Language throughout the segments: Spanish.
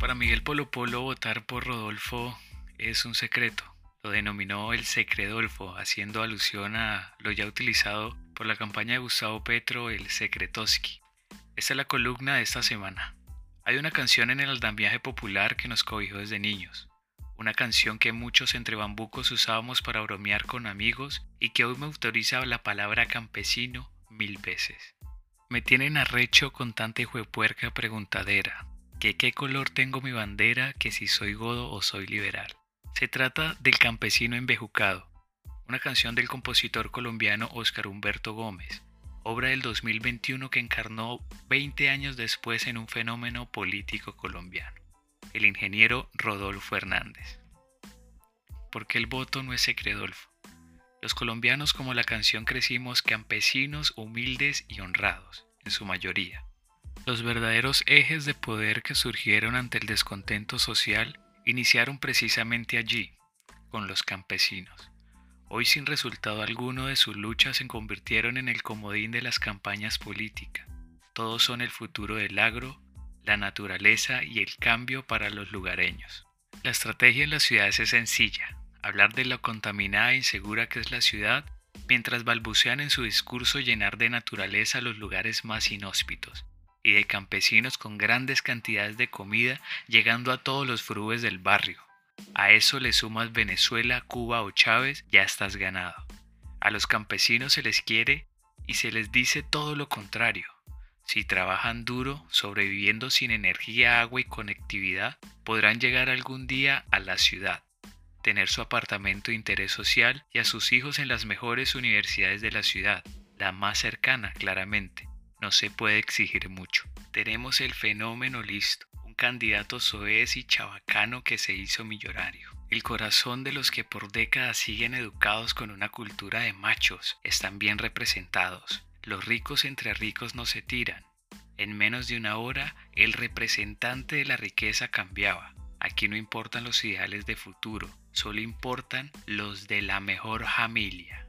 Para Miguel Polo Polo votar por Rodolfo es un secreto. Lo denominó el secredolfo, haciendo alusión a lo ya utilizado por la campaña de Gustavo Petro, el secretoski. Esta es la columna de esta semana. Hay una canción en el andamiaje popular que nos cobijó desde niños. Una canción que muchos entre bambucos usábamos para bromear con amigos y que hoy me autoriza la palabra campesino mil veces. Me tienen arrecho con tanta hijuepuerca preguntadera, que qué color tengo mi bandera, que si soy godo o soy liberal. Se trata del campesino embejucado, una canción del compositor colombiano Óscar Humberto Gómez, obra del 2021 que encarnó 20 años después en un fenómeno político colombiano, el ingeniero Rodolfo Hernández. Porque el voto no es secredolfo. Los colombianos como la canción crecimos campesinos humildes y honrados, en su mayoría. Los verdaderos ejes de poder que surgieron ante el descontento social iniciaron precisamente allí, con los campesinos. Hoy sin resultado alguno de sus luchas se convirtieron en el comodín de las campañas políticas. Todos son el futuro del agro, la naturaleza y el cambio para los lugareños. La estrategia en las ciudades es sencilla, hablar de lo contaminada e insegura que es la ciudad, mientras balbucean en su discurso llenar de naturaleza los lugares más inhóspitos, y de campesinos con grandes cantidades de comida llegando a todos los frubes del barrio. A eso le sumas Venezuela, Cuba o Chávez, ya estás ganado. A los campesinos se les quiere y se les dice todo lo contrario. Si trabajan duro, sobreviviendo sin energía, agua y conectividad, podrán llegar algún día a la ciudad, tener su apartamento de interés social y a sus hijos en las mejores universidades de la ciudad, la más cercana claramente, no se puede exigir mucho. Tenemos el fenómeno listo, un candidato soez y chabacano que se hizo millonario. El corazón de los que por décadas siguen educados con una cultura de machos están bien representados. Los ricos entre ricos no se tiran. En menos de una hora, el representante de la riqueza cambiaba. Aquí no importan los ideales de futuro, solo importan los de la mejor familia.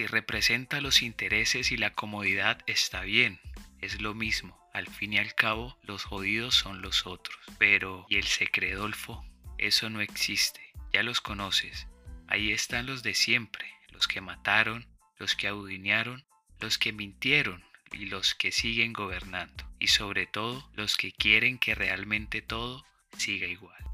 Si representa los intereses y la comodidad está bien, es lo mismo. Al fin y al cabo, los jodidos son los otros. Pero, ¿y el secredolfo? Eso no existe. Ya los conoces. Ahí están los de siempre, los que mataron, los que abudinearon, los que mintieron y los que siguen gobernando. Y sobre todo, los que quieren que realmente todo siga igual.